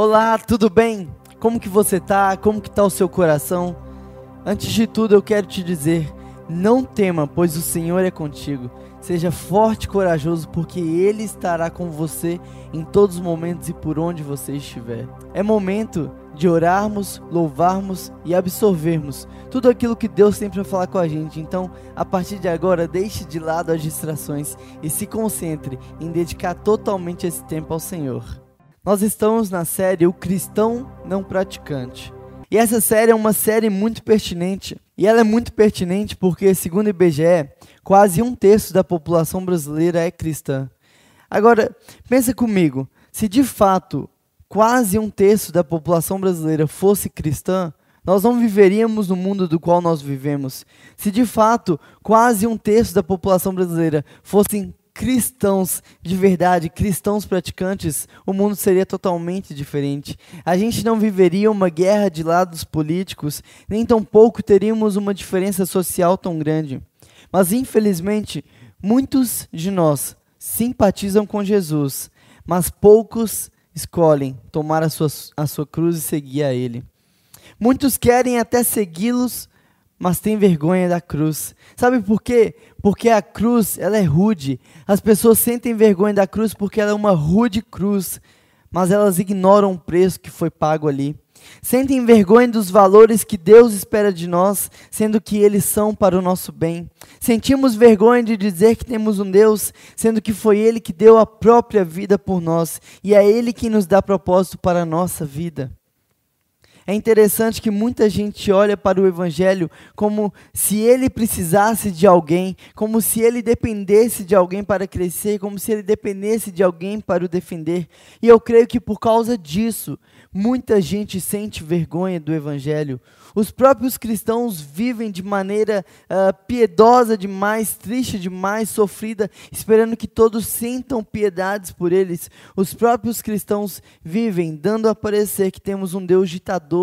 Olá, tudo bem? Como que você tá? Como que tá o seu coração? Antes de tudo, eu quero te dizer: não tema, pois o Senhor é contigo. Seja forte e corajoso, porque Ele estará com você em todos os momentos e por onde você estiver. É momento de orarmos, louvarmos e absorvermos tudo aquilo que Deus tem para falar com a gente. Então, a partir de agora, deixe de lado as distrações e se concentre em dedicar totalmente esse tempo ao Senhor. Nós estamos na série O Cristão Não Praticante. E essa série é uma série muito pertinente. E ela é muito pertinente porque, segundo o IBGE, quase um terço da população brasileira é cristã. Agora, pensa comigo, se de fato quase um terço da população brasileira fosse cristã, nós não viveríamos no mundo do qual nós vivemos. Se de fato quase um terço da população brasileira fossem cristãos de verdade, cristãos praticantes, o mundo seria totalmente diferente. A gente não viveria uma guerra de lados políticos, nem tampouco teríamos uma diferença social tão grande. Mas infelizmente, muitos de nós simpatizam com Jesus, mas poucos escolhem tomar a sua, a sua cruz e seguir a Ele. Muitos querem até segui-los, mas têm vergonha da cruz. Sabe por quê? Porque a cruz, ela é rude. As pessoas sentem vergonha da cruz porque ela é uma rude cruz, mas elas ignoram o preço que foi pago ali. Sentem vergonha dos valores que Deus espera de nós, sendo que eles são para o nosso bem. Sentimos vergonha de dizer que temos um Deus, sendo que foi Ele que deu a própria vida por nós, e é Ele que nos dá propósito para a nossa vida. É interessante que muita gente olha para o Evangelho como se ele precisasse de alguém, como se ele dependesse de alguém para crescer, como se ele dependesse de alguém para o defender. E eu creio que por causa disso, muita gente sente vergonha do Evangelho. Os próprios cristãos vivem de maneira uh, piedosa demais, triste demais, sofrida, esperando que todos sintam piedades por eles. Os próprios cristãos vivem dando a parecer que temos um Deus ditador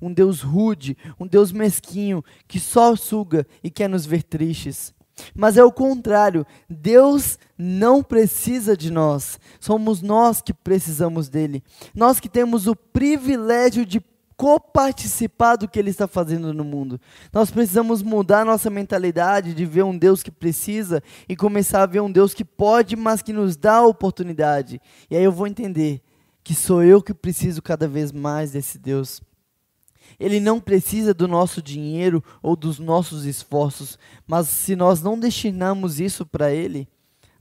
um Deus rude, um Deus mesquinho, que só suga e quer nos ver tristes. Mas é o contrário, Deus não precisa de nós, somos nós que precisamos dele. Nós que temos o privilégio de coparticipar do que ele está fazendo no mundo. Nós precisamos mudar nossa mentalidade de ver um Deus que precisa e começar a ver um Deus que pode, mas que nos dá a oportunidade. E aí eu vou entender que sou eu que preciso cada vez mais desse Deus. Ele não precisa do nosso dinheiro ou dos nossos esforços, mas se nós não destinarmos isso para Ele,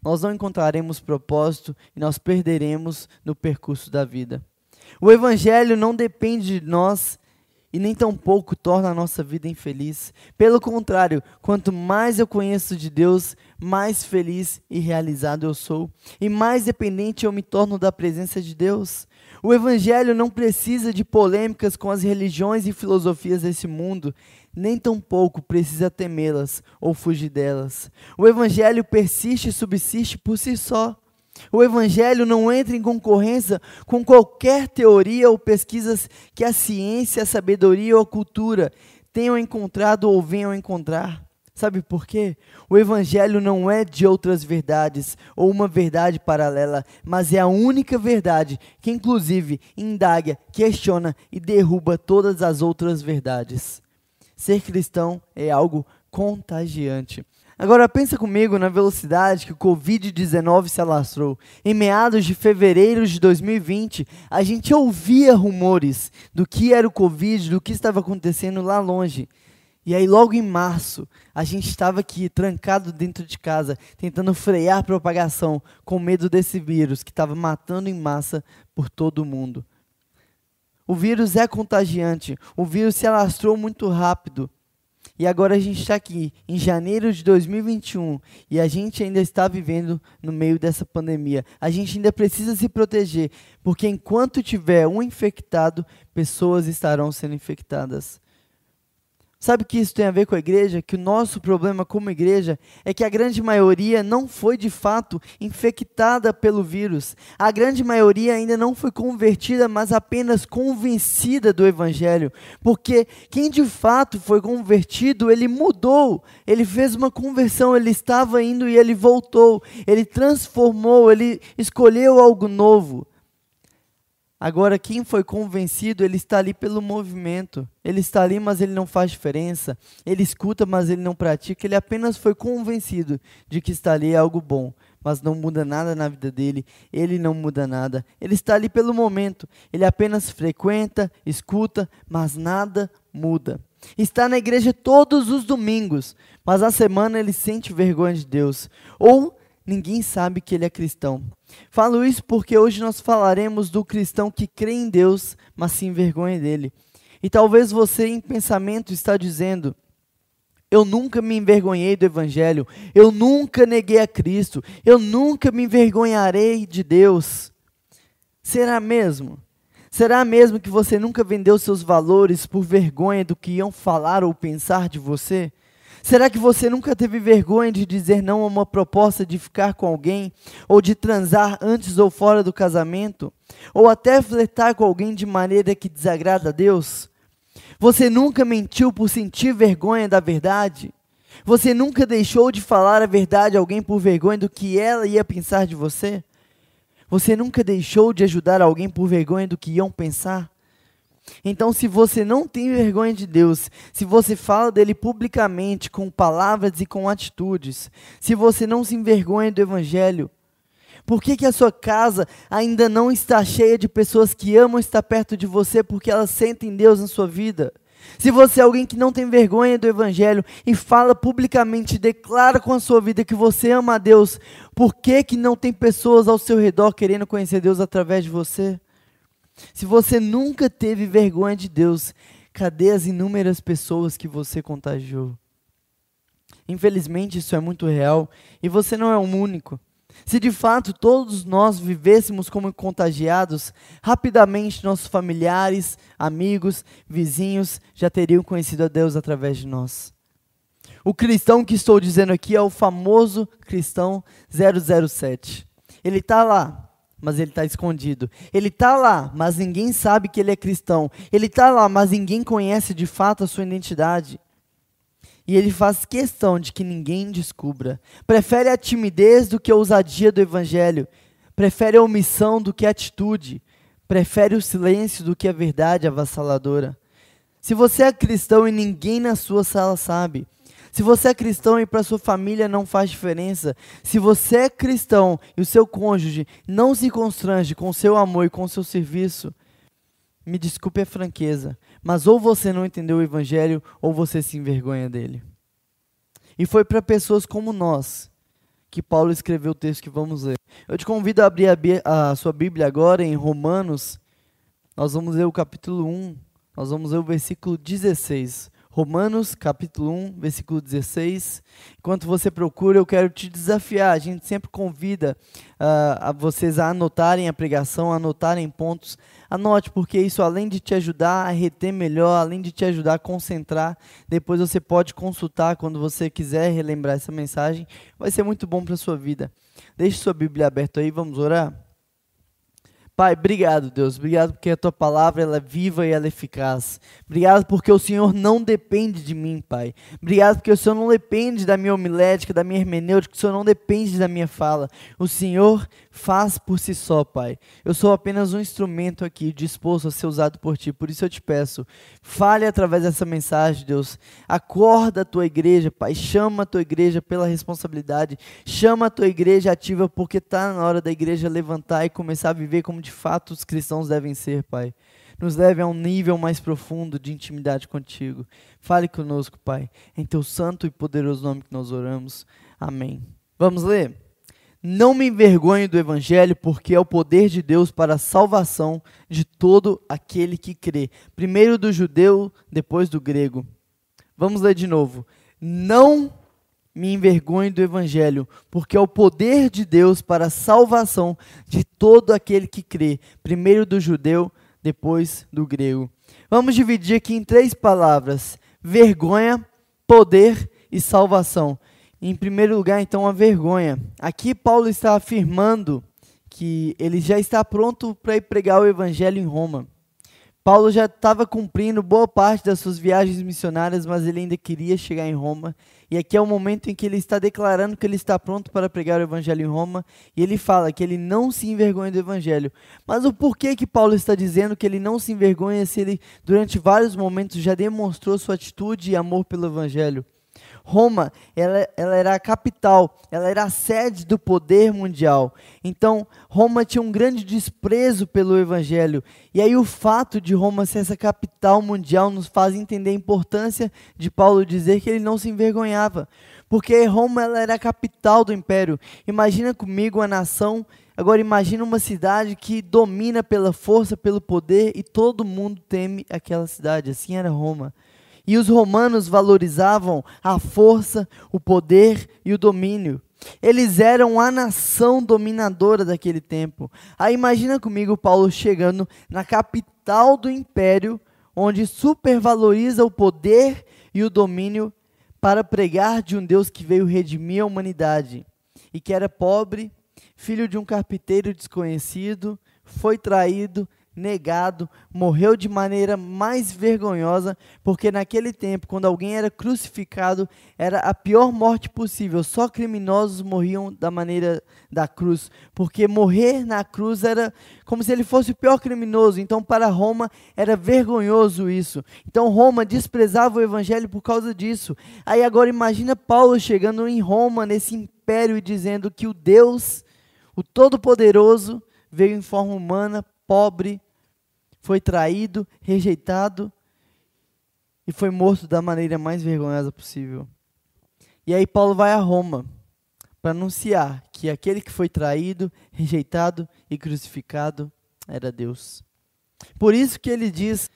nós não encontraremos propósito e nós perderemos no percurso da vida. O Evangelho não depende de nós e nem tampouco torna a nossa vida infeliz. Pelo contrário, quanto mais eu conheço de Deus, mais feliz e realizado eu sou, e mais dependente eu me torno da presença de Deus. O Evangelho não precisa de polêmicas com as religiões e filosofias desse mundo, nem tampouco precisa temê-las ou fugir delas. O Evangelho persiste e subsiste por si só. O Evangelho não entra em concorrência com qualquer teoria ou pesquisas que a ciência, a sabedoria ou a cultura tenham encontrado ou venham encontrar. Sabe por quê? O Evangelho não é de outras verdades ou uma verdade paralela, mas é a única verdade que, inclusive, indaga, questiona e derruba todas as outras verdades. Ser cristão é algo contagiante. Agora pensa comigo na velocidade que o Covid-19 se alastrou. Em meados de fevereiro de 2020, a gente ouvia rumores do que era o Covid, do que estava acontecendo lá longe. E aí, logo em março, a gente estava aqui, trancado dentro de casa, tentando frear a propagação, com medo desse vírus que estava matando em massa por todo mundo. O vírus é contagiante, o vírus se alastrou muito rápido. E agora a gente está aqui, em janeiro de 2021, e a gente ainda está vivendo no meio dessa pandemia. A gente ainda precisa se proteger, porque enquanto tiver um infectado, pessoas estarão sendo infectadas. Sabe que isso tem a ver com a igreja? Que o nosso problema como igreja é que a grande maioria não foi de fato infectada pelo vírus. A grande maioria ainda não foi convertida, mas apenas convencida do evangelho. Porque quem de fato foi convertido, ele mudou. Ele fez uma conversão, ele estava indo e ele voltou. Ele transformou, ele escolheu algo novo. Agora, quem foi convencido, ele está ali pelo movimento. Ele está ali, mas ele não faz diferença. Ele escuta, mas ele não pratica. Ele apenas foi convencido de que está ali é algo bom, mas não muda nada na vida dele. Ele não muda nada. Ele está ali pelo momento. Ele apenas frequenta, escuta, mas nada muda. Está na igreja todos os domingos, mas a semana ele sente vergonha de Deus. Ou ninguém sabe que ele é cristão. Falo isso porque hoje nós falaremos do cristão que crê em Deus, mas se envergonha dele. E talvez você em pensamento está dizendo: eu nunca me envergonhei do Evangelho, eu nunca neguei a Cristo, eu nunca me envergonharei de Deus. Será mesmo? Será mesmo que você nunca vendeu seus valores por vergonha do que iam falar ou pensar de você? Será que você nunca teve vergonha de dizer não a uma proposta de ficar com alguém, ou de transar antes ou fora do casamento, ou até flertar com alguém de maneira que desagrada a Deus? Você nunca mentiu por sentir vergonha da verdade? Você nunca deixou de falar a verdade a alguém por vergonha do que ela ia pensar de você? Você nunca deixou de ajudar alguém por vergonha do que iam pensar? Então, se você não tem vergonha de Deus, se você fala dele publicamente com palavras e com atitudes, se você não se envergonha do Evangelho, por que, que a sua casa ainda não está cheia de pessoas que amam estar perto de você porque elas sentem Deus na sua vida? Se você é alguém que não tem vergonha do Evangelho e fala publicamente, declara com a sua vida que você ama a Deus, por que, que não tem pessoas ao seu redor querendo conhecer Deus através de você? Se você nunca teve vergonha de Deus, cadê as inúmeras pessoas que você contagiou? Infelizmente, isso é muito real e você não é o único. Se de fato todos nós vivêssemos como contagiados, rapidamente nossos familiares, amigos, vizinhos já teriam conhecido a Deus através de nós. O cristão que estou dizendo aqui é o famoso cristão 007. Ele está lá, mas ele está escondido. Ele está lá, mas ninguém sabe que ele é cristão. Ele está lá, mas ninguém conhece de fato a sua identidade. E ele faz questão de que ninguém descubra. Prefere a timidez do que a ousadia do evangelho. Prefere a omissão do que a atitude. Prefere o silêncio do que a verdade avassaladora. Se você é cristão e ninguém na sua sala sabe, se você é cristão e para sua família não faz diferença, se você é cristão e o seu cônjuge não se constrange com seu amor e com seu serviço, me desculpe a franqueza, mas ou você não entendeu o evangelho ou você se envergonha dele. E foi para pessoas como nós que Paulo escreveu o texto que vamos ler. Eu te convido a abrir a, a sua Bíblia agora em Romanos. Nós vamos ler o capítulo 1, nós vamos ler o versículo 16. Romanos, capítulo 1, versículo 16. Enquanto você procura, eu quero te desafiar. A gente sempre convida uh, a vocês a anotarem a pregação, a anotarem pontos. Anote, porque isso, além de te ajudar a reter melhor, além de te ajudar a concentrar, depois você pode consultar quando você quiser relembrar essa mensagem. Vai ser muito bom para a sua vida. Deixe sua Bíblia aberta aí, vamos orar? Pai, obrigado, Deus. Obrigado porque a tua palavra ela é viva e ela é eficaz. Obrigado porque o Senhor não depende de mim, Pai. Obrigado porque o Senhor não depende da minha homilética, da minha hermenêutica, o Senhor não depende da minha fala. O Senhor faz por si só, Pai. Eu sou apenas um instrumento aqui disposto a ser usado por ti. Por isso eu te peço, fale através dessa mensagem, Deus. Acorda a tua igreja, Pai. Chama a tua igreja pela responsabilidade. Chama a tua igreja ativa porque está na hora da igreja levantar e começar a viver como de fato os cristãos devem ser, Pai. Nos leve a um nível mais profundo de intimidade contigo. Fale conosco, Pai. Em teu santo e poderoso nome que nós oramos. Amém. Vamos ler? Não me envergonhe do Evangelho, porque é o poder de Deus para a salvação de todo aquele que crê. Primeiro do judeu, depois do grego. Vamos ler de novo. Não me envergonhe do Evangelho, porque é o poder de Deus para a salvação de todo aquele que crê. Primeiro do judeu, depois do grego. Vamos dividir aqui em três palavras: vergonha, poder e salvação. Em primeiro lugar, então, a vergonha. Aqui Paulo está afirmando que ele já está pronto para ir pregar o evangelho em Roma. Paulo já estava cumprindo boa parte das suas viagens missionárias, mas ele ainda queria chegar em Roma. E aqui é o momento em que ele está declarando que ele está pronto para pregar o evangelho em Roma, e ele fala que ele não se envergonha do evangelho. Mas o porquê que Paulo está dizendo que ele não se envergonha se ele durante vários momentos já demonstrou sua atitude e amor pelo evangelho? Roma, ela, ela era a capital, ela era a sede do poder mundial. Então, Roma tinha um grande desprezo pelo evangelho. E aí o fato de Roma ser essa capital mundial nos faz entender a importância de Paulo dizer que ele não se envergonhava. Porque Roma ela era a capital do império. Imagina comigo a nação Agora imagina uma cidade que domina pela força, pelo poder e todo mundo teme aquela cidade. Assim era Roma. E os romanos valorizavam a força, o poder e o domínio. Eles eram a nação dominadora daquele tempo. Aí imagina comigo Paulo chegando na capital do império, onde supervaloriza o poder e o domínio para pregar de um Deus que veio redimir a humanidade e que era pobre, filho de um carpinteiro desconhecido, foi traído, negado, morreu de maneira mais vergonhosa, porque naquele tempo, quando alguém era crucificado, era a pior morte possível. Só criminosos morriam da maneira da cruz, porque morrer na cruz era como se ele fosse o pior criminoso. Então, para Roma era vergonhoso isso. Então, Roma desprezava o evangelho por causa disso. Aí agora imagina Paulo chegando em Roma nesse império e dizendo que o Deus, o Todo-Poderoso, veio em forma humana pobre, foi traído, rejeitado e foi morto da maneira mais vergonhosa possível. E aí Paulo vai a Roma para anunciar que aquele que foi traído, rejeitado e crucificado era Deus. Por isso que ele diz: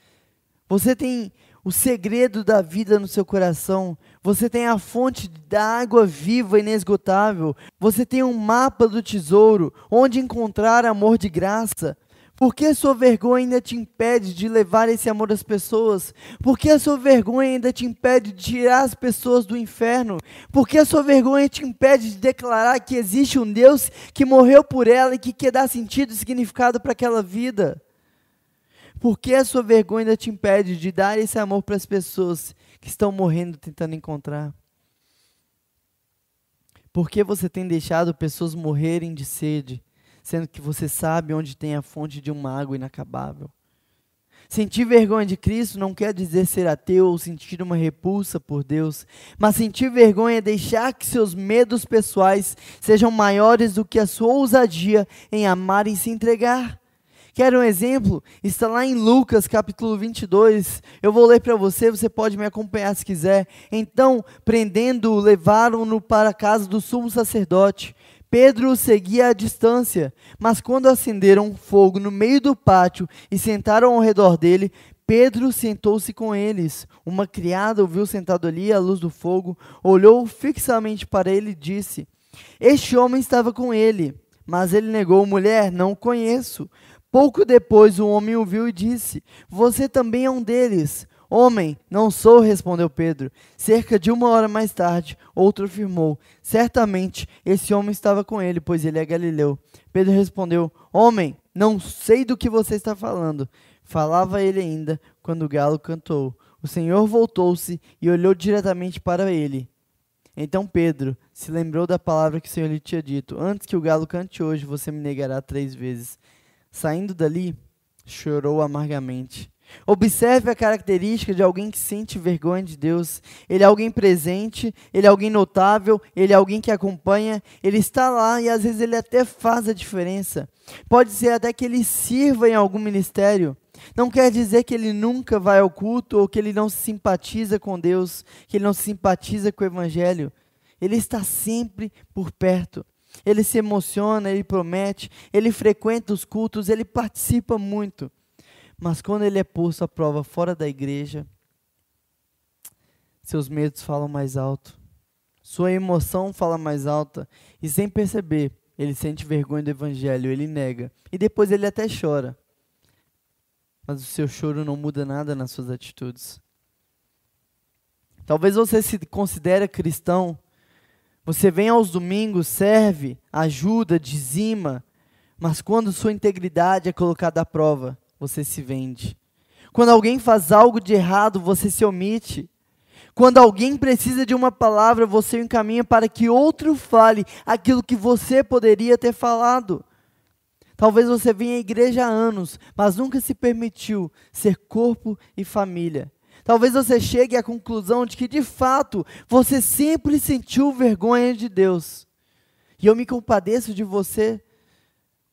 você tem o segredo da vida no seu coração, você tem a fonte da água viva e inesgotável, você tem um mapa do tesouro, onde encontrar amor de graça. Por que a sua vergonha ainda te impede de levar esse amor às pessoas? Por que a sua vergonha ainda te impede de tirar as pessoas do inferno? Por que a sua vergonha te impede de declarar que existe um Deus que morreu por ela e que quer dar sentido e significado para aquela vida? Por que a sua vergonha ainda te impede de dar esse amor para as pessoas que estão morrendo tentando encontrar? Por que você tem deixado pessoas morrerem de sede? Sendo que você sabe onde tem a fonte de uma água inacabável. Sentir vergonha de Cristo não quer dizer ser ateu ou sentir uma repulsa por Deus, mas sentir vergonha é deixar que seus medos pessoais sejam maiores do que a sua ousadia em amar e se entregar. Quer um exemplo? Está lá em Lucas capítulo 22. Eu vou ler para você, você pode me acompanhar se quiser. Então, prendendo-o, levaram-no para a casa do sumo sacerdote. Pedro seguia à distância, mas quando acenderam fogo no meio do pátio e sentaram ao redor dele, Pedro sentou-se com eles. Uma criada o viu sentado ali à luz do fogo, olhou fixamente para ele e disse: Este homem estava com ele. Mas ele negou: Mulher, não o conheço. Pouco depois o homem o viu e disse: Você também é um deles. Homem, não sou, respondeu Pedro. Cerca de uma hora mais tarde, outro afirmou: Certamente esse homem estava com ele, pois ele é galileu. Pedro respondeu: Homem, não sei do que você está falando. Falava ele ainda quando o galo cantou. O Senhor voltou-se e olhou diretamente para ele. Então Pedro se lembrou da palavra que o Senhor lhe tinha dito: Antes que o galo cante hoje, você me negará três vezes. Saindo dali, chorou amargamente. Observe a característica de alguém que sente vergonha de Deus. Ele é alguém presente, ele é alguém notável, ele é alguém que acompanha, ele está lá e às vezes ele até faz a diferença. Pode ser até que ele sirva em algum ministério. Não quer dizer que ele nunca vai ao culto ou que ele não se simpatiza com Deus, que ele não se simpatiza com o Evangelho. Ele está sempre por perto. Ele se emociona, ele promete, ele frequenta os cultos, ele participa muito. Mas quando ele é posto à prova fora da igreja, seus medos falam mais alto, sua emoção fala mais alta, e sem perceber, ele sente vergonha do evangelho, ele nega, e depois ele até chora. Mas o seu choro não muda nada nas suas atitudes. Talvez você se considere cristão, você vem aos domingos, serve, ajuda, dizima, mas quando sua integridade é colocada à prova, você se vende. Quando alguém faz algo de errado, você se omite. Quando alguém precisa de uma palavra, você encaminha para que outro fale aquilo que você poderia ter falado. Talvez você venha à igreja há anos, mas nunca se permitiu ser corpo e família. Talvez você chegue à conclusão de que, de fato, você sempre sentiu vergonha de Deus. E eu me compadeço de você.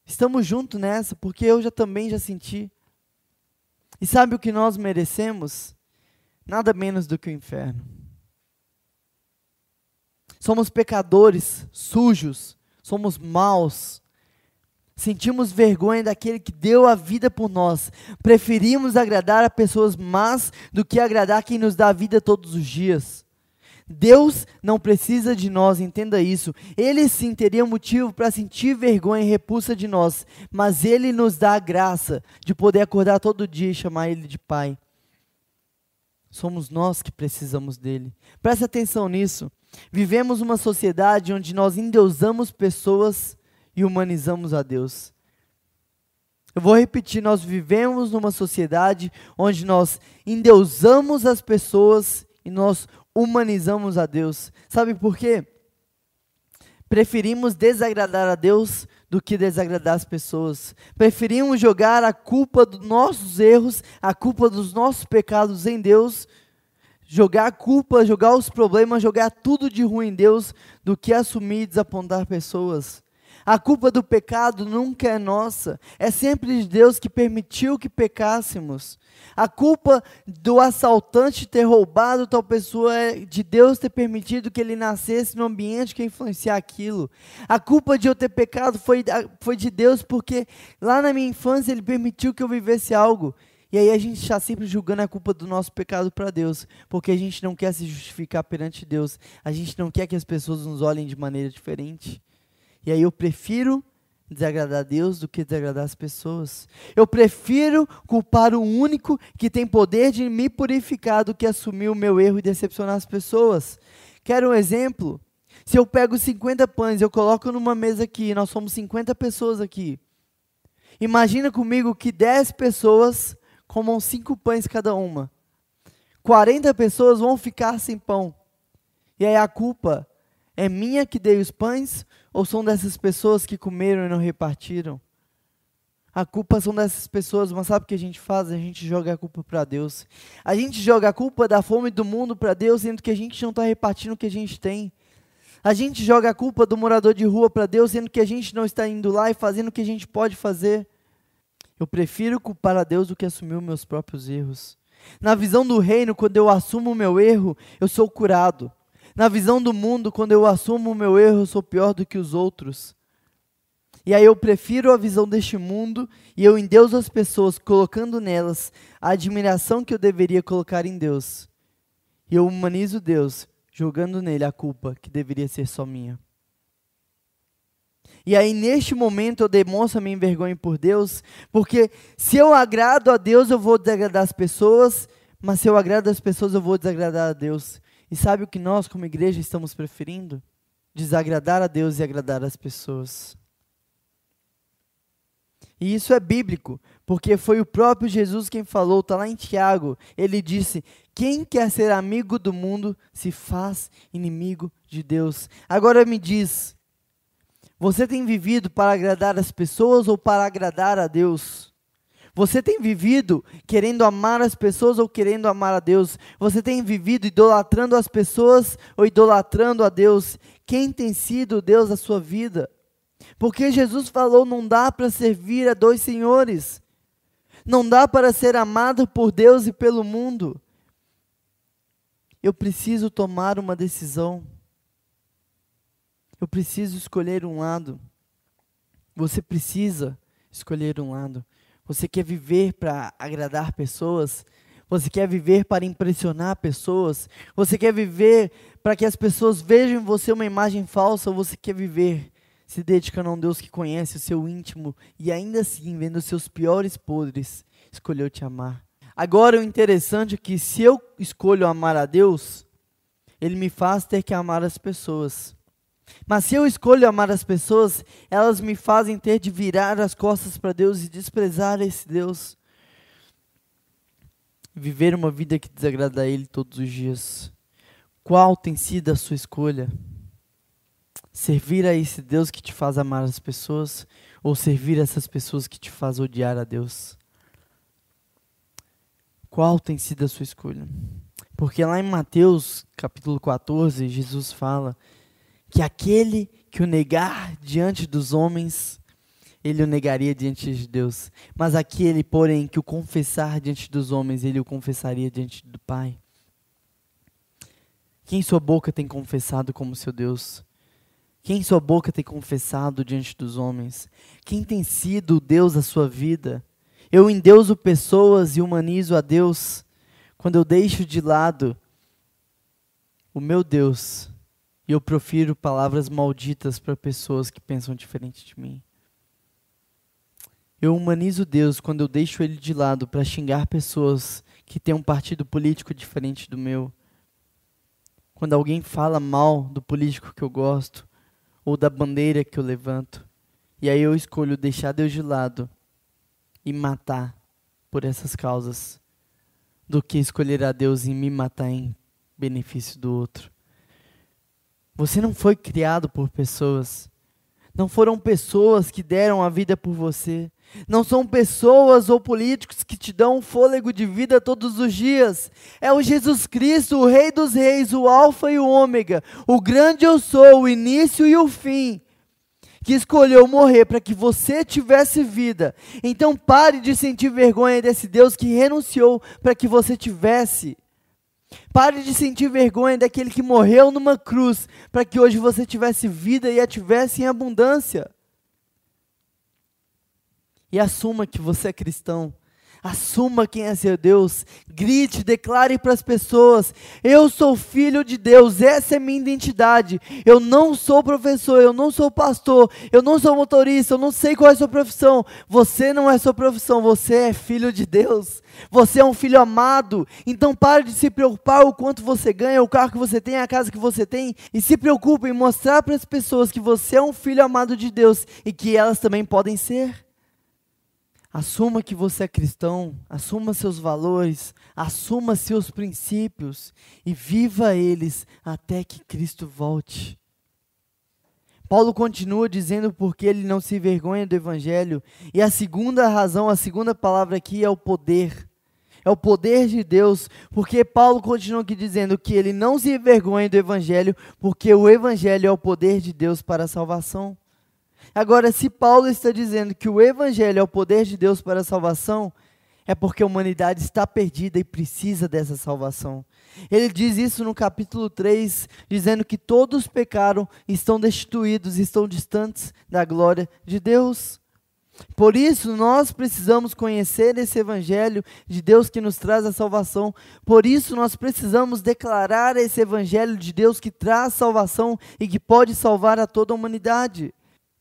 Estamos juntos nessa, porque eu já também já senti. E sabe o que nós merecemos? Nada menos do que o inferno. Somos pecadores, sujos, somos maus, Sentimos vergonha daquele que deu a vida por nós. Preferimos agradar a pessoas más do que agradar quem nos dá a vida todos os dias. Deus não precisa de nós, entenda isso. Ele sim teria motivo para sentir vergonha e repulsa de nós, mas Ele nos dá a graça de poder acordar todo dia e chamar Ele de Pai. Somos nós que precisamos dele. Preste atenção nisso. Vivemos uma sociedade onde nós endeusamos pessoas e humanizamos a Deus. Eu vou repetir, nós vivemos numa sociedade onde nós endeusamos as pessoas e nós humanizamos a Deus. Sabe por quê? Preferimos desagradar a Deus do que desagradar as pessoas. Preferimos jogar a culpa dos nossos erros, a culpa dos nossos pecados em Deus, jogar a culpa, jogar os problemas, jogar tudo de ruim em Deus, do que assumir e desapontar pessoas. A culpa do pecado nunca é nossa, é sempre de Deus que permitiu que pecássemos. A culpa do assaltante ter roubado tal pessoa é de Deus ter permitido que ele nascesse no ambiente que influenciar aquilo. A culpa de eu ter pecado foi, foi de Deus porque lá na minha infância ele permitiu que eu vivesse algo. E aí a gente está sempre julgando a culpa do nosso pecado para Deus, porque a gente não quer se justificar perante Deus. A gente não quer que as pessoas nos olhem de maneira diferente. E aí eu prefiro desagradar a Deus do que desagradar as pessoas. Eu prefiro culpar o único que tem poder de me purificar do que assumir o meu erro e decepcionar as pessoas. Quero um exemplo? Se eu pego 50 pães, eu coloco numa mesa aqui, nós somos 50 pessoas aqui. Imagina comigo que 10 pessoas comam 5 pães cada uma. 40 pessoas vão ficar sem pão. E aí a culpa é minha que dei os pães ou são dessas pessoas que comeram e não repartiram? A culpa são dessas pessoas, mas sabe o que a gente faz? A gente joga a culpa para Deus. A gente joga a culpa da fome do mundo para Deus, sendo que a gente não está repartindo o que a gente tem. A gente joga a culpa do morador de rua para Deus, sendo que a gente não está indo lá e fazendo o que a gente pode fazer. Eu prefiro culpar a Deus do que assumir meus próprios erros. Na visão do reino, quando eu assumo o meu erro, eu sou curado. Na visão do mundo, quando eu assumo o meu erro, eu sou pior do que os outros. E aí eu prefiro a visão deste mundo e eu endeuso as pessoas, colocando nelas a admiração que eu deveria colocar em Deus. E eu humanizo Deus, jogando nele a culpa que deveria ser só minha. E aí, neste momento, eu demonstro a minha vergonha por Deus, porque se eu agrado a Deus, eu vou desagradar as pessoas, mas se eu agrado as pessoas, eu vou desagradar a Deus. E sabe o que nós, como igreja, estamos preferindo? Desagradar a Deus e agradar as pessoas. E isso é bíblico, porque foi o próprio Jesus quem falou, está lá em Tiago. Ele disse: Quem quer ser amigo do mundo se faz inimigo de Deus. Agora me diz: Você tem vivido para agradar as pessoas ou para agradar a Deus? Você tem vivido querendo amar as pessoas ou querendo amar a Deus? Você tem vivido idolatrando as pessoas ou idolatrando a Deus? Quem tem sido o Deus da sua vida? Porque Jesus falou: não dá para servir a dois senhores. Não dá para ser amado por Deus e pelo mundo. Eu preciso tomar uma decisão. Eu preciso escolher um lado. Você precisa escolher um lado. Você quer viver para agradar pessoas? Você quer viver para impressionar pessoas? Você quer viver para que as pessoas vejam em você uma imagem falsa? Ou você quer viver se dedicando a um Deus que conhece o seu íntimo e ainda assim, vendo os seus piores podres, escolheu te amar? Agora, o interessante é que se eu escolho amar a Deus, Ele me faz ter que amar as pessoas. Mas se eu escolho amar as pessoas, elas me fazem ter de virar as costas para Deus e desprezar esse Deus. viver uma vida que desagrada a Ele todos os dias? Qual tem sido a sua escolha? Servir a esse Deus que te faz amar as pessoas ou servir essas pessoas que te faz odiar a Deus? Qual tem sido a sua escolha? Porque lá em Mateus, capítulo 14, Jesus fala que aquele que o negar diante dos homens, ele o negaria diante de Deus. Mas aquele, porém, que o confessar diante dos homens, ele o confessaria diante do Pai. Quem sua boca tem confessado como seu Deus? Quem sua boca tem confessado diante dos homens? Quem tem sido o Deus da sua vida? Eu endeuso pessoas e humanizo a Deus quando eu deixo de lado o meu Deus e eu profiro palavras malditas para pessoas que pensam diferente de mim. Eu humanizo Deus quando eu deixo Ele de lado para xingar pessoas que têm um partido político diferente do meu. Quando alguém fala mal do político que eu gosto, ou da bandeira que eu levanto, e aí eu escolho deixar Deus de lado e matar por essas causas, do que escolher a Deus e me matar em benefício do outro. Você não foi criado por pessoas. Não foram pessoas que deram a vida por você. Não são pessoas ou políticos que te dão um fôlego de vida todos os dias. É o Jesus Cristo, o Rei dos Reis, o Alfa e o Ômega, o grande eu sou, o início e o fim, que escolheu morrer para que você tivesse vida. Então pare de sentir vergonha desse Deus que renunciou para que você tivesse. Pare de sentir vergonha daquele que morreu numa cruz para que hoje você tivesse vida e a tivesse em abundância. E assuma que você é cristão. Assuma quem é seu Deus. Grite, declare para as pessoas: Eu sou filho de Deus, essa é minha identidade. Eu não sou professor, eu não sou pastor, eu não sou motorista, eu não sei qual é a sua profissão. Você não é sua profissão, você é filho de Deus. Você é um filho amado. Então pare de se preocupar o quanto você ganha, o carro que você tem, a casa que você tem, e se preocupe em mostrar para as pessoas que você é um filho amado de Deus e que elas também podem ser. Assuma que você é cristão, assuma seus valores, assuma seus princípios e viva eles até que Cristo volte. Paulo continua dizendo porque ele não se envergonha do evangelho, e a segunda razão, a segunda palavra aqui é o poder. É o poder de Deus, porque Paulo continua aqui dizendo que ele não se envergonha do evangelho, porque o evangelho é o poder de Deus para a salvação. Agora, se Paulo está dizendo que o Evangelho é o poder de Deus para a salvação, é porque a humanidade está perdida e precisa dessa salvação. Ele diz isso no capítulo 3, dizendo que todos pecaram, estão destituídos, estão distantes da glória de Deus. Por isso, nós precisamos conhecer esse Evangelho de Deus que nos traz a salvação. Por isso, nós precisamos declarar esse Evangelho de Deus que traz salvação e que pode salvar a toda a humanidade.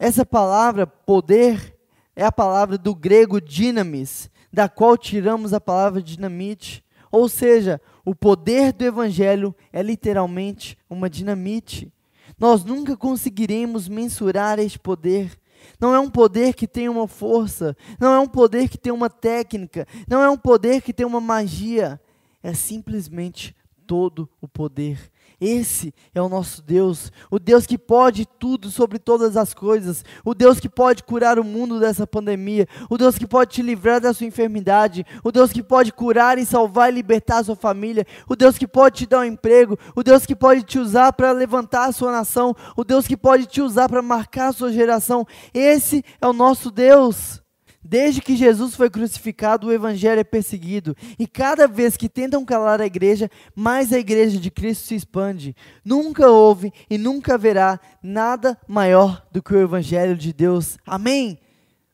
Essa palavra poder é a palavra do grego dinamis, da qual tiramos a palavra dinamite. Ou seja, o poder do evangelho é literalmente uma dinamite. Nós nunca conseguiremos mensurar este poder. Não é um poder que tem uma força, não é um poder que tem uma técnica, não é um poder que tem uma magia. É simplesmente todo o poder esse é o nosso Deus, o Deus que pode tudo sobre todas as coisas, o Deus que pode curar o mundo dessa pandemia, o Deus que pode te livrar da sua enfermidade, o Deus que pode curar e salvar e libertar a sua família, o Deus que pode te dar um emprego, o Deus que pode te usar para levantar a sua nação, o Deus que pode te usar para marcar a sua geração. Esse é o nosso Deus. Desde que Jesus foi crucificado, o evangelho é perseguido, e cada vez que tentam calar a igreja, mais a igreja de Cristo se expande. Nunca houve e nunca haverá nada maior do que o evangelho de Deus. Amém.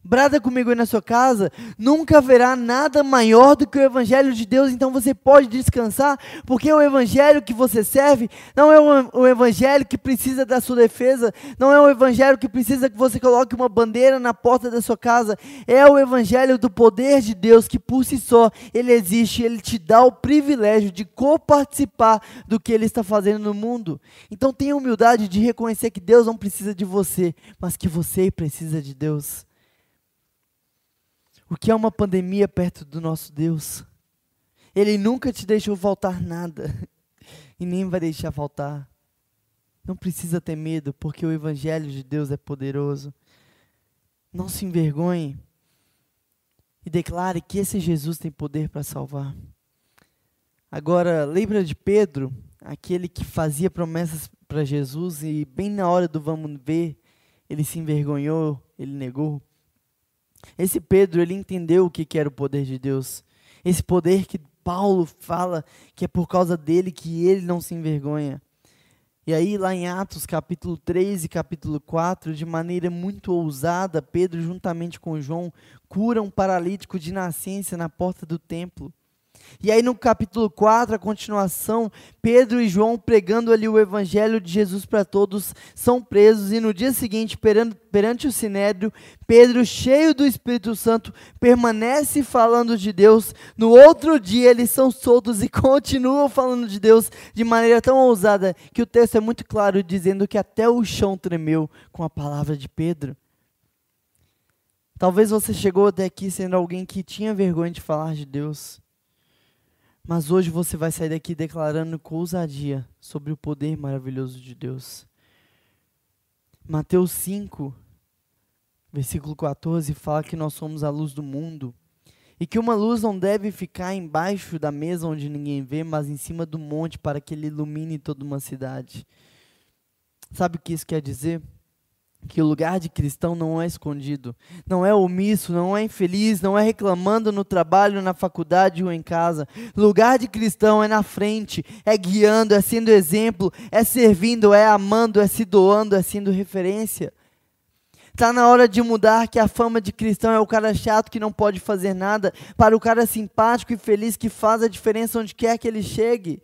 Brada comigo aí na sua casa, nunca haverá nada maior do que o Evangelho de Deus, então você pode descansar, porque o Evangelho que você serve não é o Evangelho que precisa da sua defesa, não é o Evangelho que precisa que você coloque uma bandeira na porta da sua casa, é o Evangelho do poder de Deus que por si só ele existe, ele te dá o privilégio de coparticipar do que ele está fazendo no mundo. Então tenha humildade de reconhecer que Deus não precisa de você, mas que você precisa de Deus. O que é uma pandemia perto do nosso Deus? Ele nunca te deixou faltar nada e nem vai deixar faltar. Não precisa ter medo, porque o Evangelho de Deus é poderoso. Não se envergonhe e declare que esse Jesus tem poder para salvar. Agora, lembra de Pedro, aquele que fazia promessas para Jesus e, bem na hora do vamos ver, ele se envergonhou, ele negou. Esse Pedro, ele entendeu o que era o poder de Deus. Esse poder que Paulo fala que é por causa dele que ele não se envergonha. E aí, lá em Atos capítulo 3 e capítulo 4, de maneira muito ousada, Pedro, juntamente com João, cura um paralítico de nascença na porta do templo. E aí no capítulo 4, a continuação, Pedro e João pregando ali o evangelho de Jesus para todos, são presos e no dia seguinte, perante, perante o sinédrio, Pedro, cheio do Espírito Santo, permanece falando de Deus. No outro dia eles são soltos e continuam falando de Deus de maneira tão ousada que o texto é muito claro dizendo que até o chão tremeu com a palavra de Pedro. Talvez você chegou até aqui sendo alguém que tinha vergonha de falar de Deus. Mas hoje você vai sair daqui declarando com ousadia sobre o poder maravilhoso de Deus. Mateus 5, versículo 14, fala que nós somos a luz do mundo. E que uma luz não deve ficar embaixo da mesa onde ninguém vê, mas em cima do monte para que ele ilumine toda uma cidade. Sabe o que isso quer dizer? Que o lugar de cristão não é escondido, não é omisso, não é infeliz, não é reclamando no trabalho, na faculdade ou em casa. Lugar de cristão é na frente, é guiando, é sendo exemplo, é servindo, é amando, é se doando, é sendo referência. Está na hora de mudar que a fama de cristão é o cara chato que não pode fazer nada, para o cara simpático e feliz que faz a diferença onde quer que ele chegue,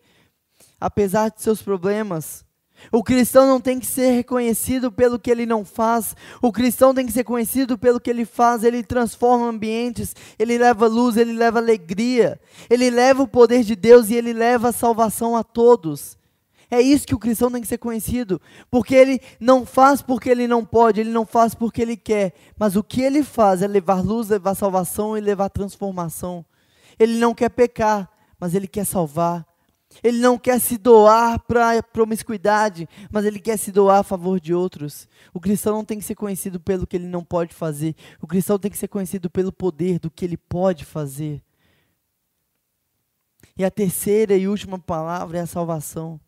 apesar de seus problemas. O cristão não tem que ser reconhecido pelo que ele não faz. O cristão tem que ser conhecido pelo que ele faz. Ele transforma ambientes, ele leva luz, ele leva alegria, ele leva o poder de Deus e ele leva a salvação a todos. É isso que o cristão tem que ser conhecido, porque ele não faz porque ele não pode, ele não faz porque ele quer, mas o que ele faz é levar luz, levar salvação e levar transformação. Ele não quer pecar, mas ele quer salvar. Ele não quer se doar para promiscuidade, mas ele quer se doar a favor de outros. O cristão não tem que ser conhecido pelo que ele não pode fazer. O cristão tem que ser conhecido pelo poder do que ele pode fazer. E a terceira e última palavra é a salvação.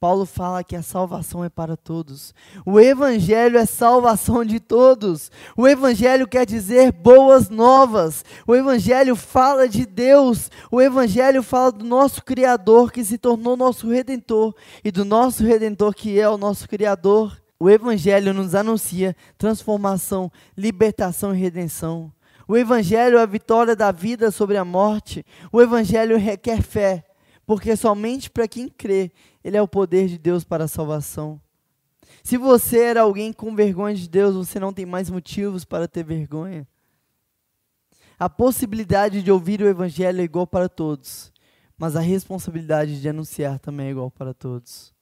Paulo fala que a salvação é para todos. O Evangelho é salvação de todos. O Evangelho quer dizer boas novas. O Evangelho fala de Deus. O Evangelho fala do nosso Criador que se tornou nosso Redentor e do nosso Redentor que é o nosso Criador. O Evangelho nos anuncia transformação, libertação e redenção. O Evangelho é a vitória da vida sobre a morte. O Evangelho requer fé, porque somente para quem crê ele é o poder de Deus para a salvação. Se você era alguém com vergonha de Deus, você não tem mais motivos para ter vergonha. A possibilidade de ouvir o Evangelho é igual para todos, mas a responsabilidade de anunciar também é igual para todos.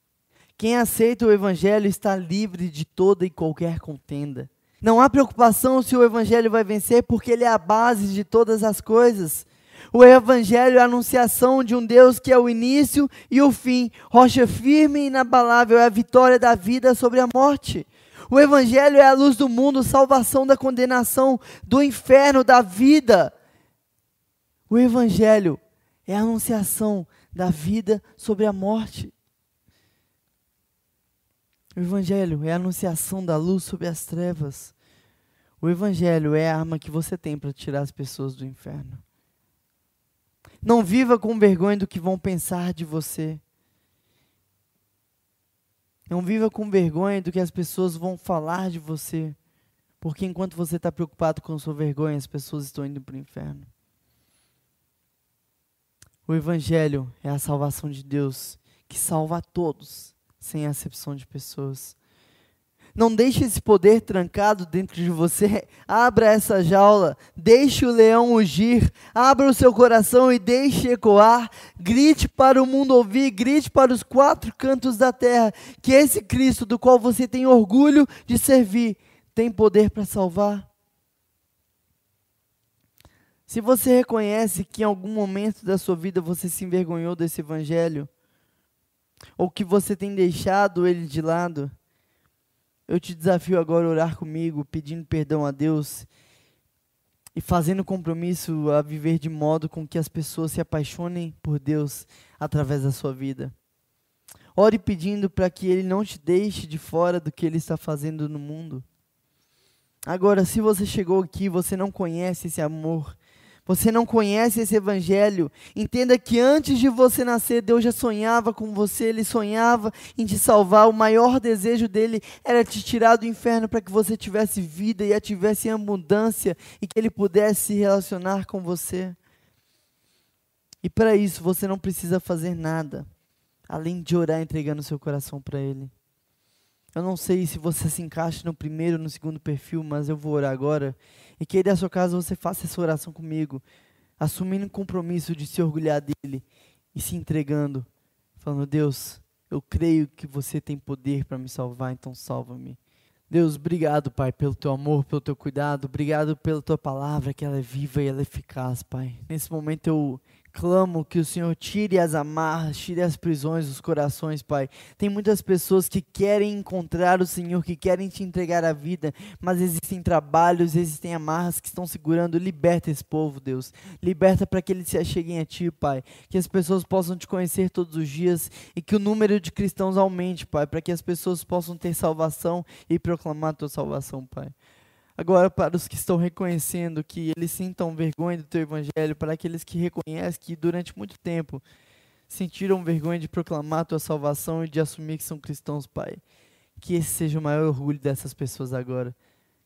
Quem aceita o Evangelho está livre de toda e qualquer contenda. Não há preocupação se o Evangelho vai vencer, porque ele é a base de todas as coisas. O Evangelho é a anunciação de um Deus que é o início e o fim, rocha firme e inabalável, é a vitória da vida sobre a morte. O Evangelho é a luz do mundo, salvação da condenação, do inferno, da vida. O Evangelho é a anunciação da vida sobre a morte. O Evangelho é a anunciação da luz sobre as trevas. O Evangelho é a arma que você tem para tirar as pessoas do inferno. Não viva com vergonha do que vão pensar de você. Não viva com vergonha do que as pessoas vão falar de você. Porque enquanto você está preocupado com sua vergonha, as pessoas estão indo para o inferno. O Evangelho é a salvação de Deus que salva a todos, sem acepção de pessoas. Não deixe esse poder trancado dentro de você. Abra essa jaula. Deixe o leão ugir. Abra o seu coração e deixe ecoar. Grite para o mundo ouvir. Grite para os quatro cantos da terra. Que esse Cristo, do qual você tem orgulho de servir, tem poder para salvar. Se você reconhece que em algum momento da sua vida você se envergonhou desse evangelho, ou que você tem deixado ele de lado, eu te desafio agora a orar comigo, pedindo perdão a Deus e fazendo compromisso a viver de modo com que as pessoas se apaixonem por Deus através da sua vida. Ore pedindo para que Ele não te deixe de fora do que Ele está fazendo no mundo. Agora, se você chegou aqui, você não conhece esse amor, você não conhece esse evangelho, entenda que antes de você nascer, Deus já sonhava com você, ele sonhava em te salvar. O maior desejo dele era te tirar do inferno para que você tivesse vida e a tivesse em abundância e que ele pudesse se relacionar com você. E para isso você não precisa fazer nada, além de orar entregando seu coração para ele. Eu não sei se você se encaixa no primeiro ou no segundo perfil, mas eu vou orar agora. E que da sua casa você faça essa oração comigo, assumindo o compromisso de se orgulhar dele e se entregando, falando: Deus, eu creio que você tem poder para me salvar, então salva-me. Deus, obrigado, Pai, pelo teu amor, pelo teu cuidado, obrigado pela tua palavra, que ela é viva e ela é eficaz, Pai. Nesse momento eu clamo que o Senhor tire as amarras, tire as prisões dos corações, Pai. Tem muitas pessoas que querem encontrar o Senhor, que querem te entregar a vida, mas existem trabalhos, existem amarras que estão segurando. Liberta esse povo, Deus. Liberta para que eles se acheguem a Ti, Pai. Que as pessoas possam te conhecer todos os dias e que o número de cristãos aumente, Pai, para que as pessoas possam ter salvação e proclamar a Tua salvação, Pai. Agora, para os que estão reconhecendo que eles sintam vergonha do teu evangelho, para aqueles que reconhecem que durante muito tempo sentiram vergonha de proclamar a tua salvação e de assumir que são cristãos, Pai. Que esse seja o maior orgulho dessas pessoas agora.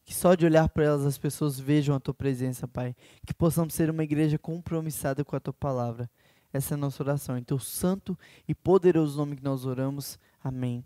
Que só de olhar para elas as pessoas vejam a tua presença, Pai. Que possamos ser uma igreja compromissada com a tua palavra. Essa é a nossa oração. Em teu santo e poderoso nome que nós oramos. Amém.